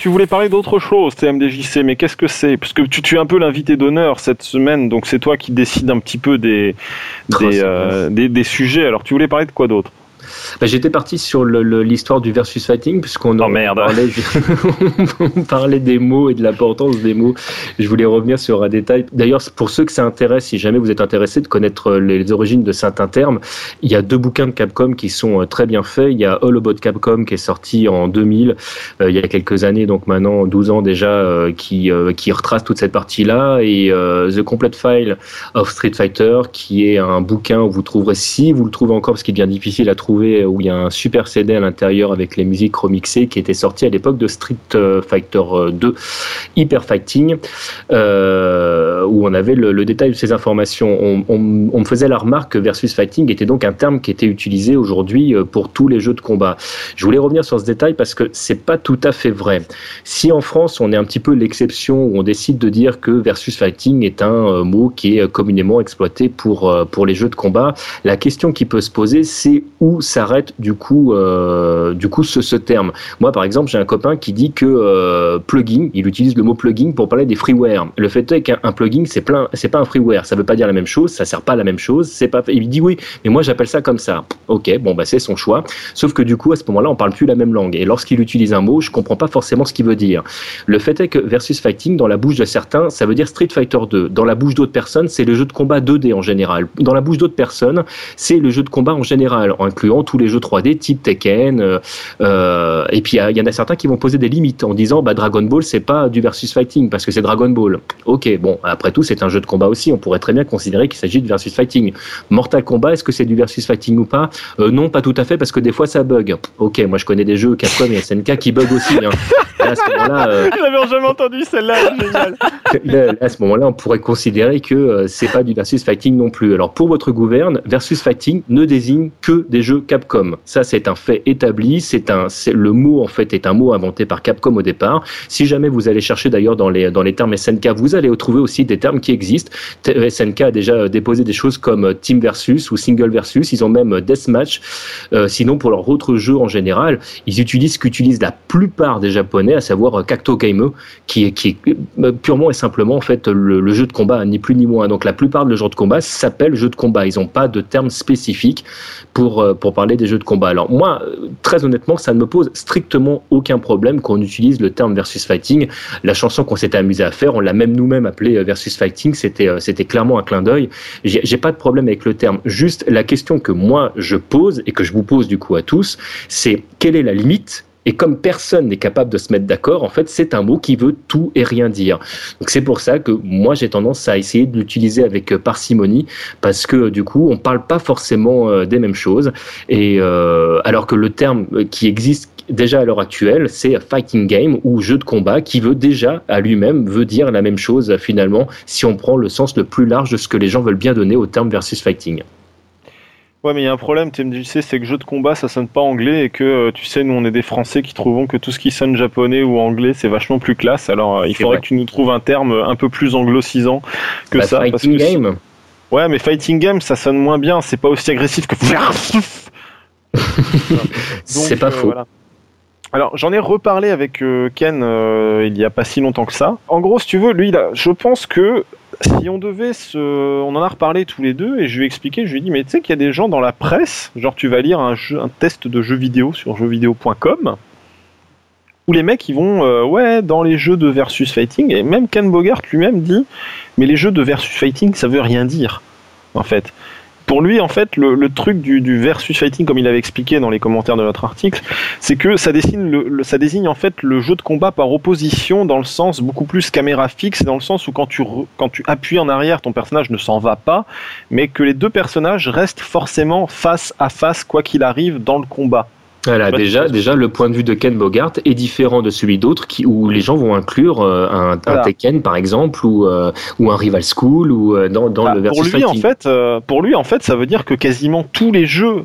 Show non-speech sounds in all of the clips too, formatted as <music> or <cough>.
tu voulais parler d'autre chose, TMDJC, mais qu'est-ce que c'est? Parce que tu, tu, es un peu l'invité d'honneur cette semaine, donc c'est toi qui décides un petit peu des, des, euh, des, des sujets. Alors tu voulais parler de quoi d'autre? Bah, J'étais parti sur l'histoire du versus fighting, puisqu'on oh, parlait, <laughs> on parlait des mots et de l'importance des mots. Je voulais revenir sur un détail. D'ailleurs, pour ceux que ça intéresse, si jamais vous êtes intéressé de connaître euh, les origines de certains termes, il y a deux bouquins de Capcom qui sont euh, très bien faits. Il y a All About Capcom qui est sorti en 2000, euh, il y a quelques années, donc maintenant 12 ans déjà, qui, qui retrace toute cette partie-là, et The Complete File of Street Fighter, qui est un bouquin où vous trouverez, si vous le trouvez encore, parce qu'il est bien difficile à trouver, où il y a un super CD à l'intérieur avec les musiques remixées qui était sorti à l'époque de Street euh, Fighter 2 euh, Hyper Fighting, euh, où on avait le, détail de ces informations. On, me faisait la remarque que Versus Fighting était donc un terme qui était utilisé aujourd'hui pour tous les jeux de combat. Je voulais revenir sur ce détail parce que c'est pas tout à fait vrai. Si en France on est un petit peu l'exception où on décide de dire que Versus Fighting est un mot qui est communément exploité pour, pour les jeux de combat, la question qui peut se poser c'est où s'arrête du coup, euh, du coup ce, terme. Moi, par exemple, j'ai un copain qui dit que euh, plugin, il utilise le mot plugin pour parler des freeware. Le fait est qu'un plugin, c'est plein, c'est pas un freeware, ça veut pas dire la même chose, ça sert pas à la même chose. C'est pas, il dit oui, mais moi j'appelle ça comme ça. Ok, bon bah c'est son choix. Sauf que du coup, à ce moment-là, on parle plus la même langue. Et lorsqu'il utilise un mot, je comprends pas forcément ce qu'il veut dire. Le fait est que versus fighting, dans la bouche de certains, ça veut dire Street Fighter 2. Dans la bouche d'autres personnes, c'est le jeu de combat 2D en général. Dans la bouche d'autres personnes, c'est le jeu de combat en général, en incluant tous les jeux 3D type Tekken. Euh, euh, et puis il y, en a certains qui vont poser des limites en disant bah, Dragon Ball c'est pas du versus fighting parce que c'est Dragon Ball. Ok, bon après tout c'est un jeu de combat aussi. On pourrait très bien considérer qu'il s'agit de versus fighting. Mortal Kombat est-ce que c'est du versus fighting ou pas? Euh, Non, pas tout à fait parce que des fois ça bug. Ok, moi je connais des jeux Capcom et SNK qui bug aussi. Hein. à ce moment-là, <laughs> jamais entendu celle-là. Génial. <laughs> à ce moment-là, on pourrait considérer que c'est pas du versus fighting non plus. Alors pour votre gouverne, versus fighting ne désigne que des jeux Capcom. Ça, c'est un fait établi. C'est un, le mot en fait est un mot inventé par Capcom au départ. Si jamais vous allez chercher d'ailleurs dans les dans les termes SNK, vous allez trouver aussi des termes qui existent. SNK a déjà déposé des choses comme team versus ou single versus. Ils ont même deathmatch. Euh, sinon, pour leurs autres jeux en général, ils utilisent ce qu'utilisent la plupart des Japonais, à savoir Kakto Game, qui est qui est euh, purement et simplement en fait le, jeu de combat, ni plus ni moins. Donc la plupart de jeux de combat s'appellent jeux de combat. Ils n'ont pas de termes spécifiques pour euh, parler des jeux de combat. Alors moi, très honnêtement, ça ne me pose strictement aucun problème qu'on utilise le terme versus fighting. La chanson qu'on s'était amusé à faire, on l'a même nous-mêmes appelé euh, versus fighting. C'était euh, c'était clairement un clin d'œil. J'ai pas de problème avec le terme. Juste la question que moi je pose et que je vous pose du coup à tous, c'est quelle est la limite et comme personne n'est capable de se mettre d'accord, en fait, c'est un mot qui veut tout et rien dire. Donc c'est pour ça que moi j'ai tendance à essayer de l'utiliser avec euh, parcimonie parce que du coup on parle pas forcément euh, des mêmes choses et euh, alors que le terme qui existe déjà à l'heure actuelle, c'est fighting game ou jeu de combat qui veut déjà à lui-même veut dire la même chose finalement si on prend le sens le plus large de ce que les gens veulent bien donner au terme versus fighting. Ouais, mais il y a un problème, TMDJC, c'est que jeu de combat, ça sonne pas anglais et que, euh, tu sais, nous, on est des Français qui trouvons que tout ce qui sonne japonais ou anglais, c'est vachement plus classe. Alors, euh, il faudrait que tu nous trouves un terme un peu plus anglocisant que bah, ça. Fighting game. Ouais, mais fighting game, ça sonne moins bien. C'est pas aussi agressif que. <laughs> c'est pas euh, faux. Alors j'en ai reparlé avec Ken il y a pas si longtemps que ça. En gros, si tu veux, lui, là, je pense que si on devait se. On en a reparlé tous les deux et je lui ai expliqué, je lui ai dit, mais tu sais qu'il y a des gens dans la presse, genre tu vas lire un, jeu, test de jeux vidéo sur jeuxvideo.com, où les mecs ils vont, euh, ouais, dans les jeux de versus fighting, et même Ken Bogart lui-même dit, mais les jeux de versus fighting ça veut rien dire, en fait pour lui, en fait, le, truc du, versus fighting, comme il avait expliqué dans les commentaires de notre article, c'est que ça, le, ça désigne en fait le jeu de combat par opposition dans le sens beaucoup plus caméra fixe, dans le sens où quand tu, quand tu appuies en arrière, ton personnage ne s'en va pas, mais que les deux personnages restent forcément face à face, quoi qu'il arrive, dans le combat. Voilà, déjà, déjà, le point de vue de Ken Bogart est différent de celui d'autres qui, où les gens vont inclure euh, un, Tekken, par exemple, ou, euh, ou un Rival School, ou euh, dans, dans bah, le versus pour lui, en fait, Pour lui, en fait, ça veut dire que quasiment tous les jeux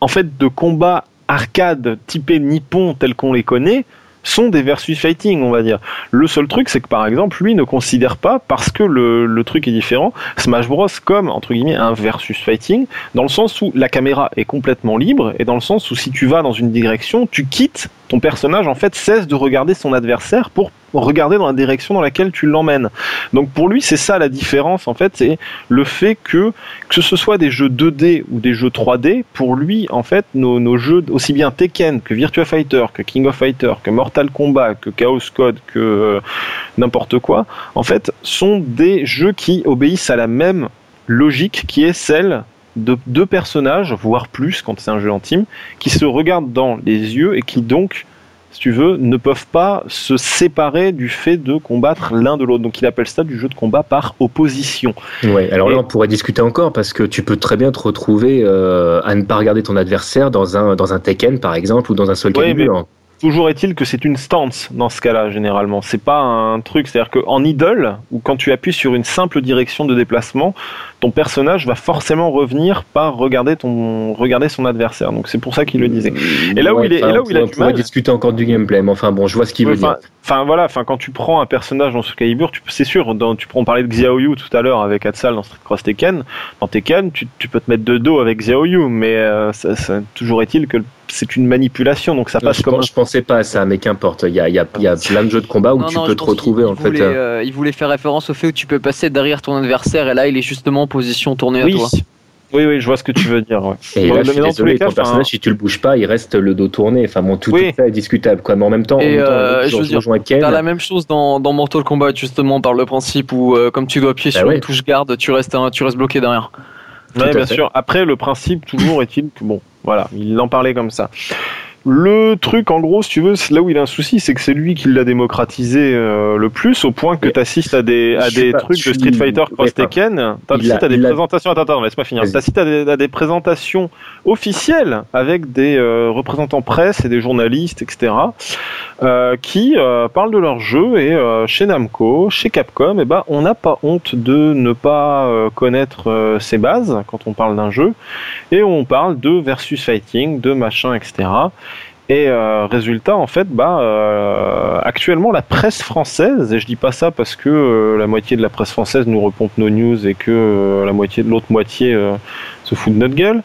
en fait, de combat arcade typé nippon tels qu'on les connaît sont des versus fighting, on va dire. Le seul truc, c'est que par exemple, lui ne considère pas, parce que le, truc est différent, Smash Bros comme entre guillemets un versus fighting, dans le sens où la caméra est complètement libre et dans le sens où si tu vas dans une direction, tu quittes ton personnage en fait cesse de regarder son adversaire pour regarder dans la direction dans laquelle tu l'emmènes. Donc pour lui, c'est ça la différence en fait, c'est le fait que que ce soit des jeux 2D ou des jeux 3D, pour lui en fait, nos, jeux aussi bien Tekken que Virtua Fighter, que King of Fighter, que Mortal Kombat, que Chaos Code, que euh, n'importe quoi, en fait, sont des jeux qui obéissent à la même logique qui est celle de deux personnages, voire plus quand c'est un jeu en team, qui se regardent dans les yeux et qui donc, si tu veux, ne peuvent pas se séparer du fait de combattre l'un de l'autre. Donc il appelle ça du jeu de combat par opposition. Ouais, alors là on pourrait discuter encore parce que tu peux très bien te retrouver euh, à ne pas regarder ton adversaire dans un, dans un Tekken par exemple ou dans un Soul Calibur. Toujours est-il que c'est une stance dans ce cas-là, généralement. C'est pas un truc. C'est-à-dire qu'en idle, ou quand tu appuies sur une simple direction de déplacement, ton personnage va forcément revenir par regarder, ton, regarder son adversaire. Donc c'est pour ça qu'il le disait. Et là où il est, et là où il a du mal. discuter encore du gameplay, mais enfin bon, je vois ce qu'il veut dire. Enfin voilà, enfin quand tu prends un personnage dans ce Calibur, c'est sûr, dans, tu prends on parlait de Xiaoyu tout à l'heure avec Atsal dans Street Cross Tekken. Dans Tekken, tu, tu peux te mettre de dos avec Xiaoyu, mais euh, ça, ça, toujours est-il que c'est une manipulation, donc ça passe je comme. je pensais pas à ça, mais qu'importe. Il y a, y, a, y a, plein de jeux de combat où non, tu non, peux te retrouver en voulait, fait. Euh, il voulait faire référence au fait où tu peux passer derrière ton adversaire et là il est justement en position tournée oui. à toi. Oui, oui, je vois ce que tu veux dire. Ouais. Et Bon, là, je suis désolé, les cas, ton personnage, enfin, si tu le bouges pas, il reste le dos tourné. Enfin, bon, tout, Oui. tout ça est discutable, quoi. Mais en même temps, en Et, même temps, euh, je, veux dire, Ken. T'as la même chose dans, dans Mortal Kombat justement par le principe où euh, comme tu dois appuyer Bah sur ouais. une touche garde, tu restes, tu restes bloqué derrière. Ouais, bien fait. sûr. Après, le principe toujours est-il que bon, voilà, il en parlait comme ça. Le truc, en gros, si tu veux, là où il a un souci, c'est que c'est lui qui l'a démocratisé euh, le plus, au point que tu assistes à des, à des pas- trucs de Street Fighter Cross Tekken. À des présentations. Attends, attends, laisse-moi finir. Vas-y. T'assistes à des, à des présentations officielles avec des euh, représentants presse et des journalistes, etc., euh, qui euh, parlent de leur jeu et euh, chez Namco, chez Capcom, eh ben, on n'a pas honte de ne pas euh, connaître euh, ses bases quand on parle d'un jeu et on parle de versus fighting, de machin, etc. Et euh, résultat, en fait, bah, euh, actuellement, la presse française, et je dis pas ça parce que euh, la moitié de la presse française nous repompe nos news et que euh, la moitié de l'autre moitié euh, se fout de notre gueule,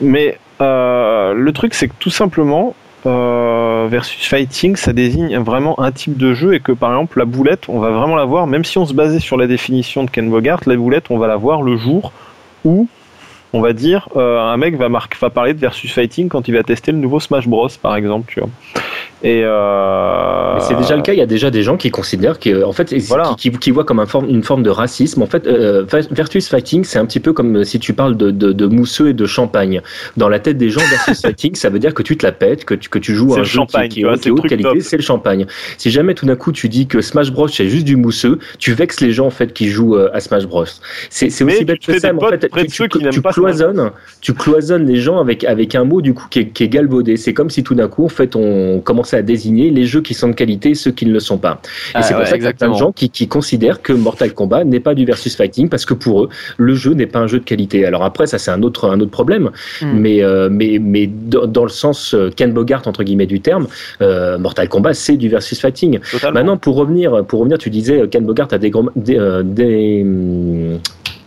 mais euh, le truc, c'est que tout simplement, versus fighting, ça désigne vraiment un type de jeu et que par exemple la boulette, on va vraiment la voir, même si on se basait sur la définition de Ken Bogart, la boulette, on va la voir le jour où on va dire, euh, un mec va, marquer, va parler de versus fighting quand il va tester le nouveau Smash Bros, par exemple, tu vois. Et euh... C'est déjà le cas. Il y a déjà des gens qui considèrent que, en fait, Voilà. qui, qui, qui voient comme un forme, une forme de racisme. En fait, euh, versus fighting, c'est un petit peu comme si tu parles de, de, de mousseux et de champagne. Dans la tête des gens, versus <laughs> fighting, ça veut dire que tu te la pètes, que tu, que tu joues un le jeu champagne, qui, qui tu vois, est, haute qualité, c'est le champagne. Si jamais tout d'un coup tu dis que Smash Bros c'est juste du mousseux, tu vexes les gens en fait qui jouent à Smash Bros. C'est aussi bête te que ça. Mais en fait, tu, pas cloisonnes, tu cloisonnes les gens avec avec un mot du coup qui est, qui est galvaudé. C'est comme si tout d'un coup en fait on commençait à désigner les jeux qui sont de qualité et ceux qui ne le sont pas. Et Ah c'est pour ouais, ça qu'il y a plein de gens qui, qui considèrent que Mortal Kombat n'est pas du versus fighting parce que pour eux, le jeu n'est pas un jeu de qualité. Alors après, ça c'est un autre, un autre problème, Hmm. mais, euh, mais, mais dans, le sens euh, Ken Bogart entre guillemets du terme, euh, Mortal Kombat c'est du versus fighting. Totalement. Maintenant, pour revenir, pour revenir, tu disais Ken Bogart a des, des, des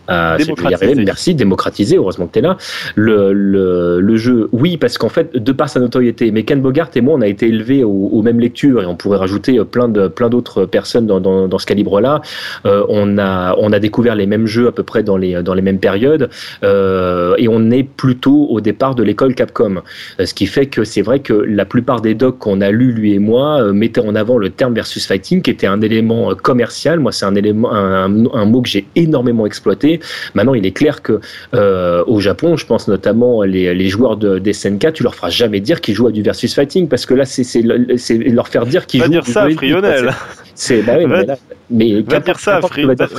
y Démocratisé. arriver, merci, démocratisé, heureusement que tu es là. Le, le, le jeu, oui, parce qu'en fait, de par sa notoriété, mais Ken Bogart et moi, on a été élevés aux, aux mêmes lectures et on pourrait rajouter euh, plein de plein d'autres personnes dans, dans, dans ce calibre-là. Euh, on a on a découvert les mêmes jeux à peu près dans les dans les mêmes périodes euh, et on est plutôt au départ de l'école Capcom. Euh, Ce qui fait que c'est vrai que la plupart des docs qu'on a lus, lui et moi, euh, mettaient en avant le terme versus fighting, qui était un élément euh, commercial. Moi, c'est un élément, un, un mot que j'ai énormément exploité. Maintenant, il est clair que euh, au Japon, je pense notamment les, les joueurs de, des SNK, tu leur feras jamais dire qu'ils jouent à du versus fighting, parce que là, c'est c'est le- c'est leur faire dire qu'ils jouent dire du ça à Frionel. C'est bah oui, Va- mais, là- mais Va qu'importe dire ça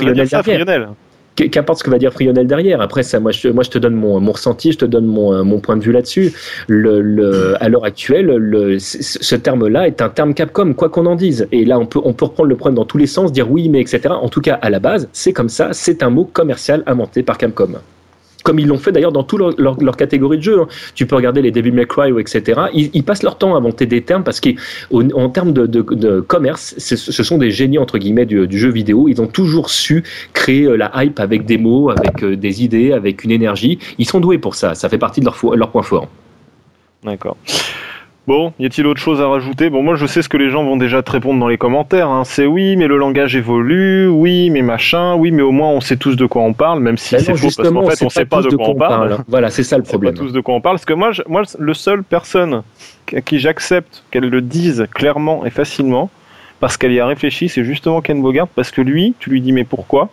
va dire ça. Frionel. Qu- Qu'importe ce que va dire Frionel derrière. Après, ça, moi, je, te donne mon, mon ressenti, je te donne mon, euh, mon point de vue là-dessus. À l'heure actuelle, le, ce ce terme-là est un terme Capcom, quoi qu'on en dise. Et là, on peut, on peut reprendre le problème dans tous les sens, dire oui, mais etc. En tout cas, à la base, c'est comme ça. C'est un mot commercial inventé par Capcom. Comme ils l'ont fait d'ailleurs dans toute leur, leur, catégorie de jeux. Hein. Tu peux regarder les Devil May Cry ou etc. Ils, passent leur temps à inventer des termes parce qu'en termes de, commerce, ce sont des génies entre guillemets du, jeu vidéo. Ils ont toujours su créer la hype avec des mots, avec des idées, avec une énergie. Ils sont doués pour ça. Ça fait partie de leur, leur point fort. D'accord. Bon, y a-t-il autre chose à rajouter? Bon, moi je sais ce que les gens vont déjà te répondre dans les commentaires. Hein. C'est oui, mais le langage évolue, oui, mais machin, oui, mais au moins on sait tous de quoi on parle, même si c'est faux parce qu'en fait on sait pas de quoi on parle. Voilà, c'est ça le problème. On sait pas tous de quoi on parle, parce que moi, moi le seul personne à qui j'accepte qu'elle le dise clairement et facilement, parce qu'elle y a réfléchi, c'est justement Ken Bogart, parce que lui, tu lui dis mais pourquoi?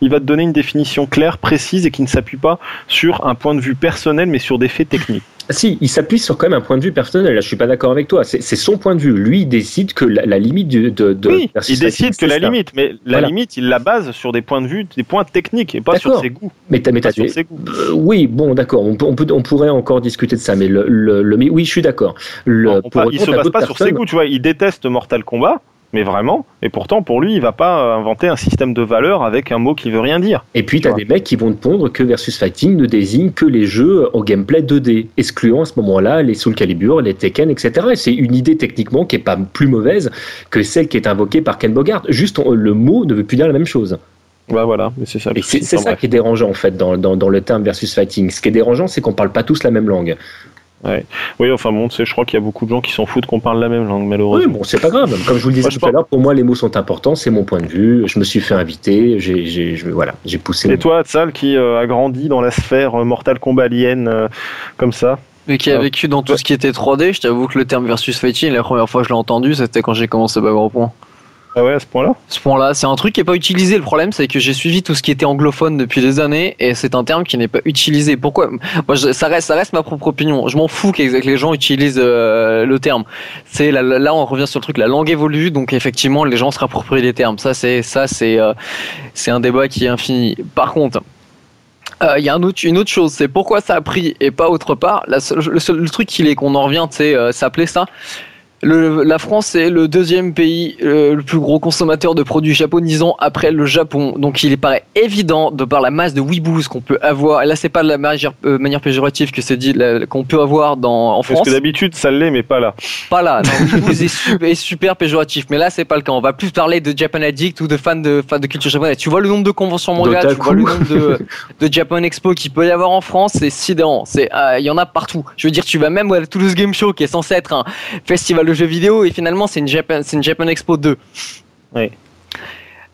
Il va te donner une définition claire, précise et qui ne s'appuie pas sur un point de vue personnel, mais sur des faits techniques. Si, il s'appuie sur quand même un point de vue personnel. Là, je suis pas d'accord avec toi. C'est son point de vue. Lui, il décide que la, limite de, de, oui, il décide que la limite, mais la limite, il la base sur des points de vue, des points techniques et pas sur ses goûts. Mais t'as, mais t'as, sur ses goûts. Euh, oui, bon, d'accord. On, peut, on, pourrait encore discuter de ça, mais le, le, mais oui, je suis d'accord. Il se base pas sur ses goûts. Tu vois, il déteste Mortal Kombat mais vraiment. Et pourtant, pour lui, il va pas inventer un système de valeur avec un mot qui veut rien dire. Et puis, tu as des mecs qui vont te pondre que Versus Fighting ne désigne que les jeux au gameplay 2D, excluant à ce moment-là les Soul Calibur, les Tekken, etc. Et c'est une idée techniquement qui est pas plus mauvaise que celle qui est invoquée par Ken Bogart. Juste, le mot ne veut plus dire la même chose. Bah voilà, c'est ça. c'est ça qui est dérangeant en fait dans, dans, dans, le terme versus fighting. Ce qui est dérangeant, c'est qu'on parle pas tous la même langue. Oui, enfin bon, je crois qu'il y a beaucoup de gens qui s'en foutent qu'on parle la même langue, malheureusement. Oui, bon, c'est pas grave. Comme je vous le disais tout à l'heure, pour moi, les mots sont importants, c'est mon point de vue. Je me suis fait inviter, j'ai, voilà, j'ai poussé. Et toi, Tsal, qui euh, a grandi dans la sphère euh, Mortal Kombat Alien, euh, comme ça? Mais qui a vécu dans tout ce qui était 3D, je t'avoue que le terme versus fighting, la première fois que je l'ai entendu, c'était quand j'ai commencé Bagarre Point. Ah ouais, à ce point-là? Ce point-là, c'est un truc qui n'est pas utilisé. Le problème, c'est que j'ai suivi tout ce qui était anglophone depuis des années et c'est un terme qui n'est pas utilisé. Pourquoi? Moi, ça, reste, ça reste ma propre opinion. Je m'en fous que les gens utilisent euh, le terme. C'est là, on revient sur le truc. La langue évolue, donc effectivement, les gens se rapproprient des termes. Ça, c'est ça, c'est euh, c'est un débat qui est infini. Par contre. Euh, il y a une autre chose, c'est pourquoi ça a pris et pas autre part. le, seul, truc qu'il est qu'on en revient, c'est s'appeler ça la France est le deuxième pays euh, le plus gros consommateur de produits japonisants après le Japon. Donc il paraît évident, de par la masse de weeboos qu'on peut avoir, et là c'est pas de la manière, euh, manière péjorative que c'est dit, qu'on peut avoir dans, en France. Parce que d'habitude ça l'est, mais pas là. Pas là, non, <laughs> est, super, est super péjoratif, mais là c'est pas le cas. On va plus parler de Japan Addict ou de fans de, fans de culture japonaise. Tu vois le nombre de conventions manga, tu vois le nombre de, de Japan Expo qu'il peut y avoir en France, c'est sidérant. Euh, il y en a partout. Je veux dire, tu vas même à Toulouse Game Show qui est censé être un festival de jeux vidéo et finalement c'est une Japan, c'est une Japan Expo 2. Oui.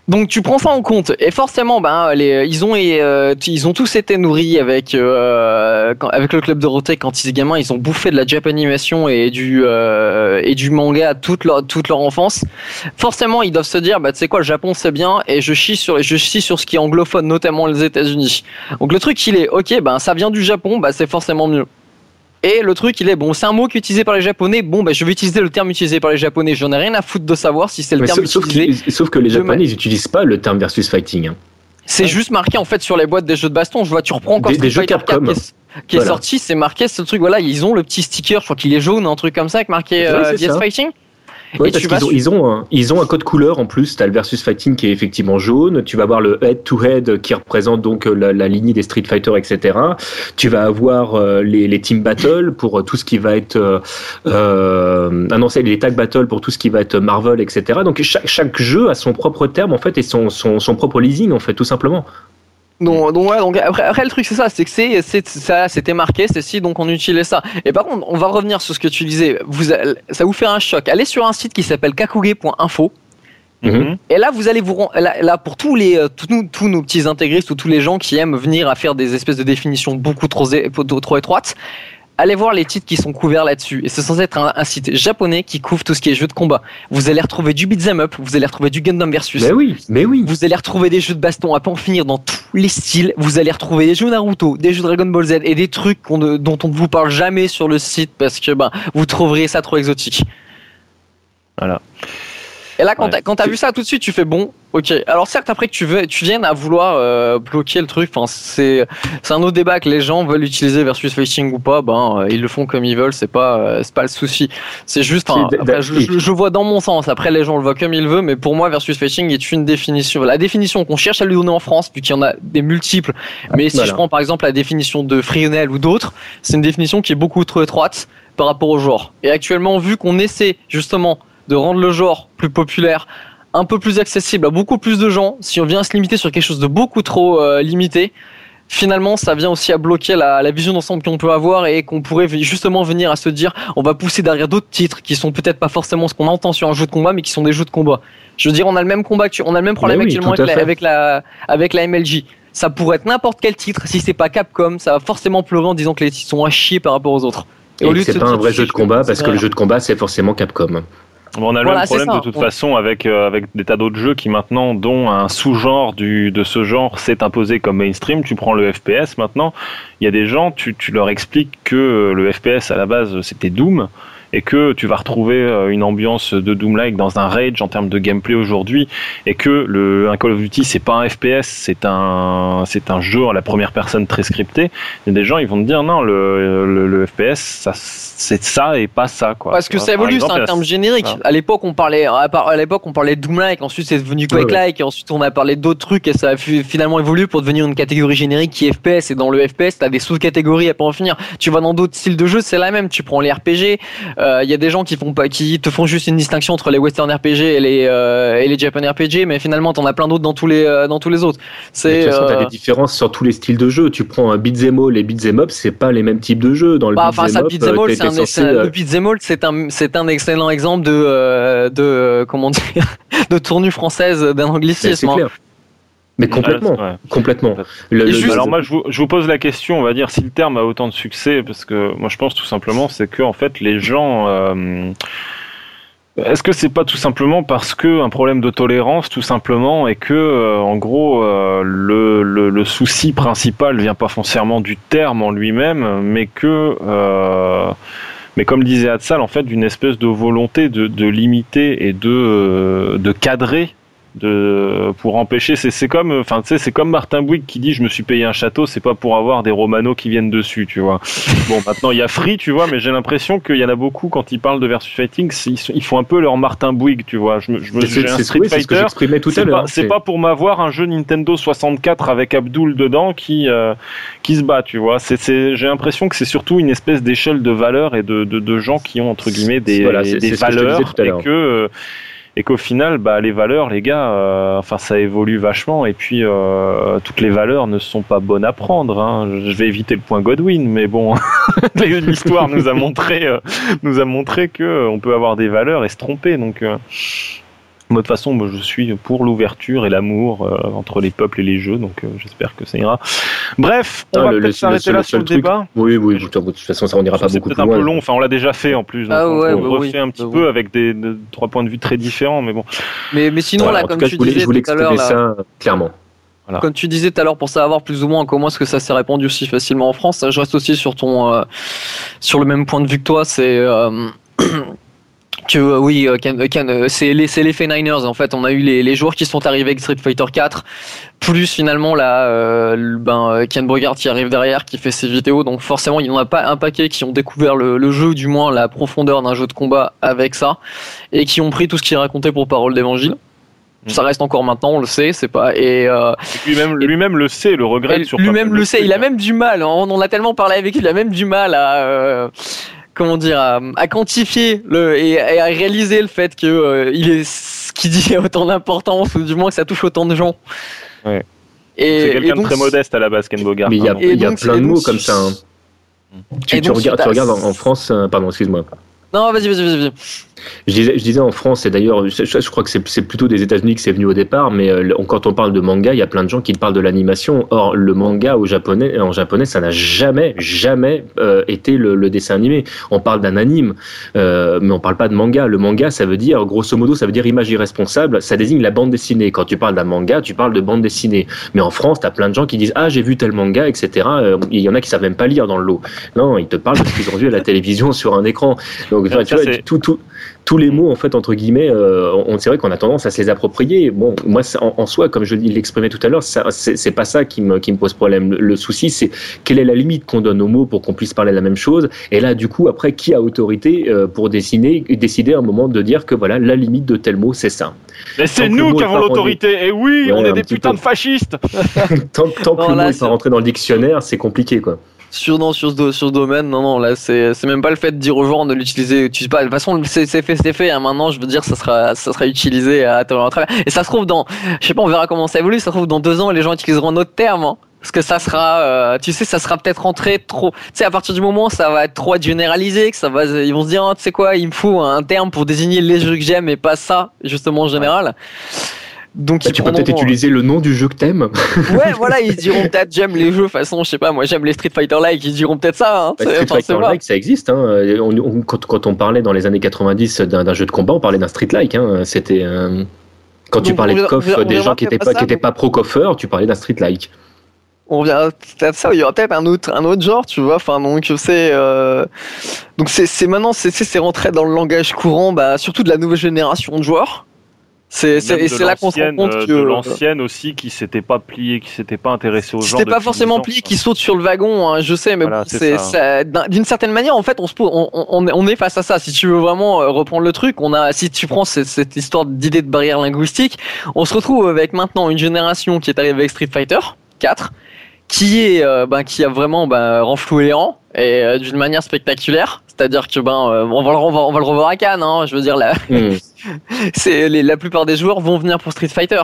Donc tu prends ça en compte. Et forcément ben les, ils ont euh, ils ont tous été nourris avec euh, avec le club de Dorothée quand ils étaient gamins. Ils ont bouffé de la japanimation et du euh, et du manga toute leur toute leur enfance. Forcément ils doivent se dire bah tu sais quoi le Japon c'est bien et je chie sur je chie sur ce qui est anglophone notamment les États-Unis. Donc le truc il est ok ben ça vient du Japon bah c'est forcément mieux et le truc, il est bon, c'est un mot qui est utilisé par les Japonais. Bon, bah, je vais utiliser le terme utilisé par les Japonais. J'en ai rien à foutre de savoir si c'est le terme sauf, utilisé. sauf que les Japonais, ils n'utilisent pas le terme versus fighting. Hein. C'est juste marqué en fait sur les boîtes des jeux de baston. Je vois, tu reprends encore des, jeux Capcom. qui est, sorti, c'est marqué ce truc. Voilà, ils ont le petit sticker, je crois qu'il est jaune, un truc comme ça, avec marqué euh, Fighting. Oui, parce qu'ils ont, ils ont, un, ils ont un code couleur en plus. Tu as le versus fighting qui est effectivement jaune. Tu vas avoir le head to head qui représente donc la, la lignée des Street Fighter, etc. Tu vas avoir euh, les, les team battle pour euh, tout ce qui va être euh, euh, ah non, c'est les tag battle pour tout ce qui va être Marvel, etc. Donc chaque, chaque jeu a son propre terme en fait et son, son, son propre leasing en fait, tout simplement. Donc, donc, ouais, donc après, après, le truc c'est ça, c'est que c'est, c'est ça, c'était marqué, c'est si, donc on utilise ça. Et par contre, on va revenir sur ce que tu disais. Vous, ça vous fait un choc. Allez sur un site qui s'appelle kakuge.info. Mhm. Et là, vous allez vous là, là pour tous les euh, tous, nous, tous nos petits intégristes ou tous les gens qui aiment venir à faire des espèces de définitions beaucoup trop, trop étroites, allez voir les titres qui sont couverts là-dessus. Et c'est censé être un, site japonais qui couvre tout ce qui est jeux de combat. Vous allez retrouver du beat'em up, vous allez retrouver du Gundam versus. Mais oui, mais oui. Vous allez retrouver des jeux de baston à pas en finir dans tous les styles. Vous allez retrouver des jeux Naruto, des jeux Dragon Ball Z et des trucs dont on ne vous parle jamais sur le site parce que ben vous trouverez ça trop exotique. Voilà. Et là, quand t'as quand t'as vu ça tout de suite, tu fais bon, ok. Alors certes, après que tu veux, tu viennes à vouloir euh, bloquer le truc. Enfin, c'est un autre débat que les gens veulent utiliser versus facing ou pas. Ben, euh, ils le font comme ils veulent. C'est pas euh, c'est pas le souci. C'est juste. un- après, je, je- je vois dans mon sens. Après, les gens le voient comme ils veulent, mais pour moi, versus facing est une définition. La définition qu'on cherche à lui donner en France, vu qu'il y en a des multiples. Mais si Voilà. je prends par exemple la définition de Frionel ou d'autres, c'est une définition qui est beaucoup trop étroite par rapport au genre. Et actuellement, vu qu'on essaie justement de rendre le genre plus populaire, un peu plus accessible à beaucoup plus de gens, si on vient se limiter sur quelque chose de beaucoup trop euh, limité, finalement, ça vient aussi à bloquer la, la vision d'ensemble qu'on peut avoir et qu'on pourrait justement venir à se dire, on va pousser derrière d'autres titres qui sont peut-être pas forcément ce qu'on entend sur un jeu de combat, mais qui sont des jeux de combat. Je veux dire, on a le même combat, on a le même problème oui, actuellement avec la, avec la avec la MLJ. Ça pourrait être n'importe quel titre. Si c'est pas Capcom, ça va forcément pleurer en disant que les titres sont à chier par rapport aux autres. Et au lieu de c'est pas un vrai jeu de combat parce que le jeu de combat c'est forcément Capcom. Bon, on a le même problème ça. de toute On- façon avec, euh, avec des tas d'autres jeux qui maintenant, dont un sous-genre du, de ce genre s'est imposé comme mainstream. Tu prends le FPS maintenant, il y a des gens, tu, tu leur expliques que euh, le FPS à la base c'était Doom et que tu vas retrouver euh, une ambiance de Doom-like dans un Rage en termes de gameplay aujourd'hui et que le, un Call of Duty c'est pas un FPS, c'est un, c'est un jeu à la première personne très scripté. Il y a des gens ils vont te dire non, le, le, le FPS ça, c'est ça et pas ça. Quoi. Parce que vois, ça évolue, c'est un terme générique. Voilà. À l'époque, on parlait, à l'époque, on parlait de Doom-like, ensuite c'est devenu Ouais, Quake-like, et ensuite on a parlé d'autres trucs, et ça a fi- finalement évolué pour devenir une catégorie générique qui est FPS, et dans le FPS, t'as des sous-catégories à pas en finir. Tu vas dans d'autres styles de jeux, c'est la même. Tu prends les RPG, il y a des gens qui font pas, qui te font juste une distinction entre les Western RPG et les, euh, et les Japan RPG, mais finalement, t'en as plein d'autres dans tous les, euh, dans tous les autres. De C'est, toute façon, t'as euh, des différences sur tous les styles de jeu. Tu prends un beat'em all et beat'em up, c'est pas les mêmes types de jeux. Dans le Bah, beat'em up, beat'em euh, all, c'est un, censé, euh, le beat'em all, c'est un, c'est un excellent exemple de, euh, de, euh, comment dire, <laughs> de tournure française d'un anglicisme. hein. Mais complètement, Ouais. complètement. Le- Et le- juste- Alors moi, je vous, je vous pose la question, on va dire, si le terme a autant de succès, parce que moi je pense tout simplement, c'est que en fait les gens, euh, est-ce que c'est pas tout simplement parce que un problème de tolérance, tout simplement, et que euh, en gros euh, le, le, le souci principal vient pas foncièrement du terme en lui-même, mais que euh, mais comme disait Hatsal, en fait, d'une espèce de volonté de, de limiter et de, euh, de cadrer de pour empêcher c'est c'est comme enfin tu sais c'est comme Martin Bouygues qui dit je me suis payé un château c'est pas pour avoir des romanos qui viennent dessus tu vois <laughs> bon maintenant il y a Free tu vois mais j'ai l'impression qu'il y en a beaucoup quand ils parlent de versus fighting ils, font un peu leur Martin Bouygues tu vois je me, je me c'est- j'ai un Street oui, ce Fighter tout à c'est l'heure. pas, c'est pas pour m'avoir un jeu Nintendo 64 avec Abdul dedans qui euh, qui se bat, tu vois. C'est, c'est, j'ai l'impression que c'est surtout une espèce d'échelle de valeurs et de, de, de gens qui ont entre guillemets des, Voilà, que valeurs et que euh, et qu'au final, bah, les valeurs, les gars, euh, enfin, ça évolue vachement. Et puis, euh, toutes les valeurs ne sont pas bonnes à prendre. Hein. Je vais éviter le point Godwin, mais bon, <laughs> l'histoire nous a montré, euh, nous a montré que euh, on peut avoir des valeurs et se tromper. Donc, de toute façon, moi, je suis pour l'ouverture et l'amour euh, entre les peuples et les jeux. Donc, euh, j'espère que ça ira. Bref, on Ah, va peut-être s'arrêter là sur le truc- débat. Oui, oui, de toute façon, ça on ira pas C'est beaucoup peut-être plus un loin. peu long. Enfin, on l'a déjà fait en plus. Donc Ah on, ouais, on bah refait oui, un petit bah peu oui. avec des, de- trois points de vue très différents. Mais bon, Mais, mais sinon, Voilà, là, en comme tout cas, tu je voulais, disais je voulais tout à l'heure, exprimer là, ça clairement. Comme tu disais tout à l'heure, pour savoir plus ou moins comment est-ce que ça s'est répandu aussi facilement en France, je reste aussi sur ton, euh, sur le même point de vue que toi, c'est euh, <clears throat> que euh, oui, euh, Ken- euh, euh, c'est l'effet Niners. En fait, on a eu les, les joueurs qui sont arrivés avec Street Fighter 4, plus finalement là, euh, ben Ken Bogart qui arrive derrière, qui fait ses vidéos. Donc forcément, il n'y en a pas un paquet qui ont découvert le, le jeu, du moins la profondeur d'un jeu de combat avec ça, et qui ont pris tout ce qui est raconté pour parole d'évangile. Mm. Ça reste encore maintenant, on le sait, c'est pas et euh, Et lui-même, lui-même le sait, le regrette et sur Lui-même le sait, il a hein. même du mal. On en a tellement parlé avec lui, il a même du mal à euh, comment dire à, à quantifier le et, et à réaliser le fait que euh, il est ce qu'il dit a autant d'importance ou du moins que ça touche autant de gens. Ouais. Et, C'est et quelqu'un de très modeste à la base, Ken Bogart. Mais il y a, hein, Et il y a donc, plein de mots comme ça. hein. Tu, donc, regardes, tu regardes en, en France, euh, pardon, excuse-moi. Non, vas-y, vas-y, vas-y. Je disais, je disais en France, et d'ailleurs, je, je crois que c'est plutôt des États-Unis que c'est venu au départ, mais euh, quand on parle de manga, il y a plein de gens qui parlent de l'animation. Or, le manga au japonais, en japonais, ça n'a jamais, jamais euh, été le, le dessin animé. On parle d'un anime, euh, mais on parle pas de manga. Le manga, ça veut dire, grosso modo, ça veut dire image irresponsable. Ça désigne la bande dessinée. Quand tu parles d'un manga, tu parles de bande dessinée. Mais en France, t'as plein de gens qui disent ah j'ai vu tel manga, etc. Euh, Il y en a qui savent même pas lire dans le lot. Non, ils te parlent de ce qu'ils ont vu à la télévision sur un écran. Donc, tu vois, tout, tout, tous les mots en fait entre guillemets, euh, on c'est vrai qu'on a tendance à se les approprier. Bon, moi en, en soi, comme je l'exprimais tout à l'heure, c'est pas ça qui me, qui me pose problème. Le, souci, c'est quelle est la limite qu'on donne aux mots pour qu'on puisse parler la même chose. Et là, du coup, après, qui a autorité euh, pour dessiner, décider à un moment de dire que voilà, la limite de tel mot, c'est ça. Mais c'est nous qui avons l'autorité. Et oui, on est des putains de fascistes. tant, tant que le mot n'est pas <laughs> rentré dans le dictionnaire, c'est compliqué, quoi sur non sur ce sur ce domaine non non là c'est c'est même pas le fait de dire aux gens de l'utiliser sais pas de toute façon c'est fait c'est fait hein. maintenant je veux dire ça sera ça sera utilisé à, travers et ça se trouve dans je sais pas on verra comment ça évolue ça se trouve dans deux ans les gens utiliseront notre terme hein. parce que ça sera euh, tu sais ça sera peut-être rentré trop tu sais à partir du moment où ça va être trop généralisé que ça va ils vont se dire oh, tu sais quoi il me faut un terme pour désigner les jeux que j'aime et pas ça justement en général donc bah, tu peux peut-être utiliser le nom du jeu que t'aimes. <laughs> ouais, voilà, ils diront peut-être j'aime les jeux façon, je sais pas, moi j'aime les Street Fighter like, ils diront peut-être ça. Hein. Bah, Street Fighter like, ça existe. Hein. quand, quand, on parlait dans les années 90 d'un jeu de combat, on parlait d'un Street like. Hein. C'était euh, quand tu parlais de coffre des gens qui étaient pas, pro coffeur, tu parlais d'un Street like. On revient peut-être ça, il y aura peut-être un autre, un autre genre, tu vois. Enfin, donc c'est, euh... donc c'est maintenant, c'est rentré dans le langage courant, bah, surtout de la nouvelle génération de joueurs. C'est là qu'on se rend compte euh, que de l'ancienne aussi qui s'était pas plié, qui s'était pas intéressé aux gens. C'était pas forcément plié, qui saute sur le wagon, hein, je sais, mais c'est d'une certaine manière en fait on se on, on, on, est face à ça. Si tu veux vraiment euh, reprendre le truc, on a si tu prends cette, cette histoire d'idée de barrière linguistique, on se retrouve avec maintenant une génération qui est arrivée avec Street Fighter 4 qui est euh, ben, qui a vraiment ben, renfloué les rangs et d'une manière spectaculaire c'est-à-dire que ben on, va, on, va, on va le revoir à Cannes hein, je veux dire la hmm. C'est la plupart des joueurs vont venir pour Street Fighter.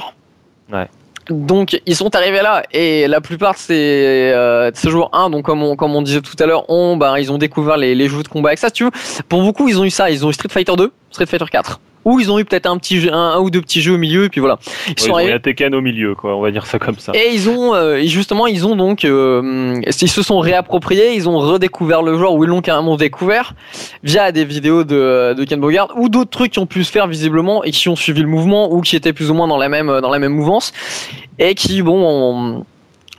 Ouais. Donc ils sont arrivés là et la plupart de ces, euh, ces joueurs 1, donc comme on, comme on disait tout à l'heure, ben, ils ont découvert les, les jeux de combat avec ça. tu veux, pour beaucoup ils ont eu ça, ils ont eu Street Fighter 2, Street Fighter 4 ou ils ont eu peut-être un petit jeu, un, ou deux petits jeux au milieu et puis voilà. Ils sont arrivés... Tekken au milieu quoi, on va dire ça comme ça. Et ils ont euh, justement ils ont donc euh, ils se sont réappropriés, ils ont redécouvert le joueur ou ils l'ont carrément découvert via des vidéos de, de Ken Bogard ou d'autres trucs qui ont pu se faire visiblement et qui ont suivi le mouvement ou qui étaient plus ou moins dans la même dans la même mouvance et qui bon ont,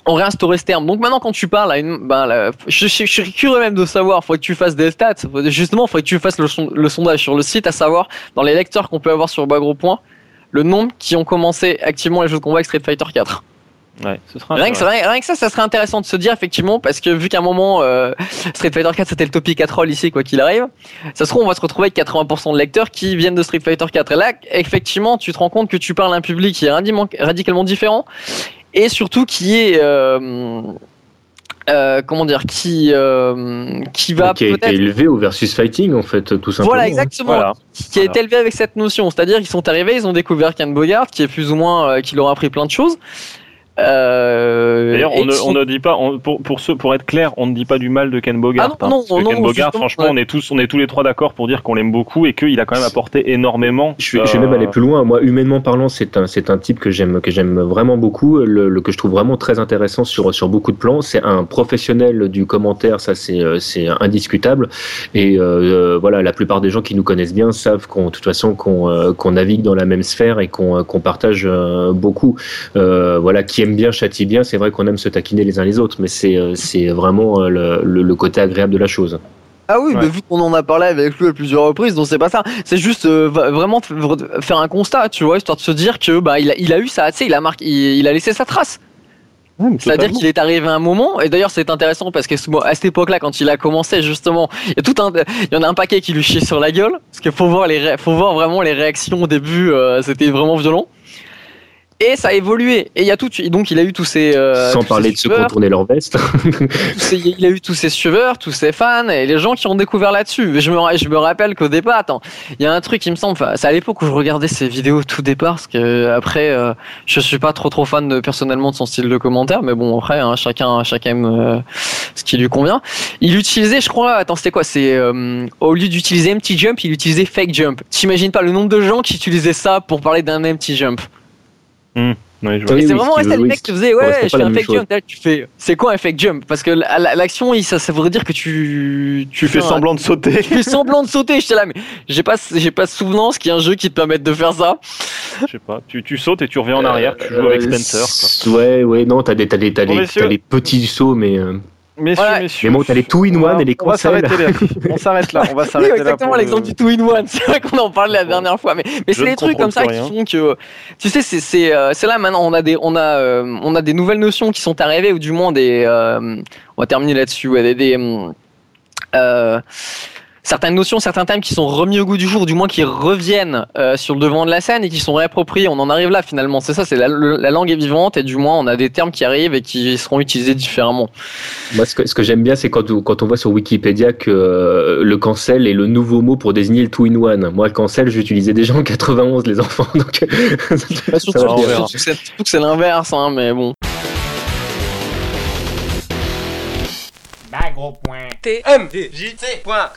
on réinstaurer ce terme. Donc maintenant, quand tu parles à une, ben, je, suis curieux même de savoir, faut que tu fasses des stats. Justement, faut que tu fasses le, sondage sur le site, à savoir dans les lecteurs qu'on peut avoir sur Bagro Point, le nombre qui ont commencé activement les jeux de combat avec Street Fighter 4. Ouais, ce sera rien, que ça, rien, que ça, ça serait intéressant de se dire effectivement, parce que vu qu'à un moment euh, Street Fighter 4 c'était le topic 4 roll ici quoi qu'il arrive, ça se trouve on va se retrouver avec 80% de lecteurs qui viennent de Street Fighter 4. Et là, effectivement, tu te rends compte que tu parles à un public qui est radicalement différent et surtout qui est euh, euh, comment dire qui euh, qui va qui a été élevé au versus fighting en fait tout simplement. Voilà exactement. Qui a été élevé avec cette notion. C'est-à-dire qu'ils sont arrivés ils ont découvert Ken Bogart qui est plus ou moins qui leur a appris plein de choses euh, D'ailleurs, on, ne, on ne dit pas, pour, pour, ce, pour être clair, on ne dit pas du mal de Ken Bogart. Ah non, non, non, Ken Bogart, franchement, on est tous, on est tous les trois d'accord pour dire qu'on l'aime beaucoup et qu'il a quand même apporté énormément. Je, vais, je vais même aller plus loin. Moi, humainement parlant, c'est un, c'est un type que j'aime, que j'aime vraiment beaucoup, le, le, que je trouve vraiment très intéressant sur, sur beaucoup de plans. C'est un professionnel du commentaire, ça c'est, euh, c'est indiscutable. Et euh, voilà, la plupart des gens qui nous connaissent bien savent qu'on, de toute façon, qu'on, euh, qu'on navigue dans la même sphère et qu'on, qu'on partage beaucoup. voilà, qui aime bien, châtie bien. C'est vrai qu'on aime se taquiner les uns les autres, mais c'est euh, c'est vraiment euh, le, le, côté agréable de la chose. Ah oui, mais vu qu'on en a parlé avec lui à plusieurs reprises, donc c'est pas ça. C'est juste euh, vraiment faire un constat, tu vois, histoire de se dire que bah il a, il a eu ça, tu sais, il a marqué, il, a laissé sa trace. C'est-à-dire qu'il est arrivé à un moment, et d'ailleurs c'est intéressant parce que à cette époque-là, quand il a commencé justement, il y a tout un, il y en a un paquet qui lui chie sur la gueule, parce qu'il faut voir les, faut voir vraiment les réactions au début, c'était vraiment violent. Et ça a évolué. Et il y a tout, donc il a eu tous ces. Euh, Sans parler de ceux qui contourner leur veste. <laughs> il a eu tous ses suiveurs, tous ses fans et les gens qui ont découvert là-dessus. Je me, je me rappelle qu'au départ, attends, il y a un truc qui me semble. C'est à l'époque où je regardais ses vidéos tout départ, parce que après, euh, je suis pas trop trop fan de, personnellement de son style de commentaire, mais bon après, hein, chacun chacun aime euh, ce qui lui convient. Il utilisait, je crois, attends, c'était quoi? C'est euh, au lieu d'utiliser empty jump, il utilisait fake jump. T'imagines pas le nombre de gens qui utilisaient ça pour parler d'un empty jump? Mmh. c'est vraiment resté le mec qui faisait ouais, je fais un fake jump. tu fais c'est quoi un fake jump? Parce que l'action, ça, ça voudrait dire que tu tu, fais, semblant de sauter. <laughs> Tu fais semblant de sauter. J'étais là, mais j'ai pas j'ai pas souvenance qu'il y ait un jeu qui te permette de faire ça. Je sais pas. Tu, tu sautes et tu reviens en arrière. Tu joues avec Spencer. Ouais ouais non t'as des t'as des t'as des, les petits sauts mais. Euh, Messieurs, Voilà. messieurs. Mais bon, t'as les two in on va- one et les On va cancels. s'arrêter là. <laughs> On s'arrête là. On va Oui, s'arrêter là. exactement le- l'exemple du two in one. C'est vrai qu'on en parlait la Bon. dernière fois, mais, c'est des trucs comme ça qui font que, tu sais, c'est c'est euh, c'est là maintenant on a des on a euh, on a des nouvelles notions qui sont arrivées ou du moins des euh, on va terminer là-dessus, ouais, des, des, euh, certaines notions, certains thèmes qui sont remis au goût du jour, du moins qui reviennent euh, sur le devant de la scène et qui sont réappropriés. On en arrive là finalement. C'est ça, c'est la, langue est vivante et du moins on a des termes qui arrivent et qui seront utilisés différemment. Moi, ce que, ce que j'aime bien, c'est quand, quand on voit sur Wikipédia que euh, le cancel est le nouveau mot pour désigner le two in one. Moi, le cancel, j'utilisais déjà en 91, les enfants. Donc, <laughs> Bah, surtout, que c'est- l'inverse, hein, mais bon. T M D J point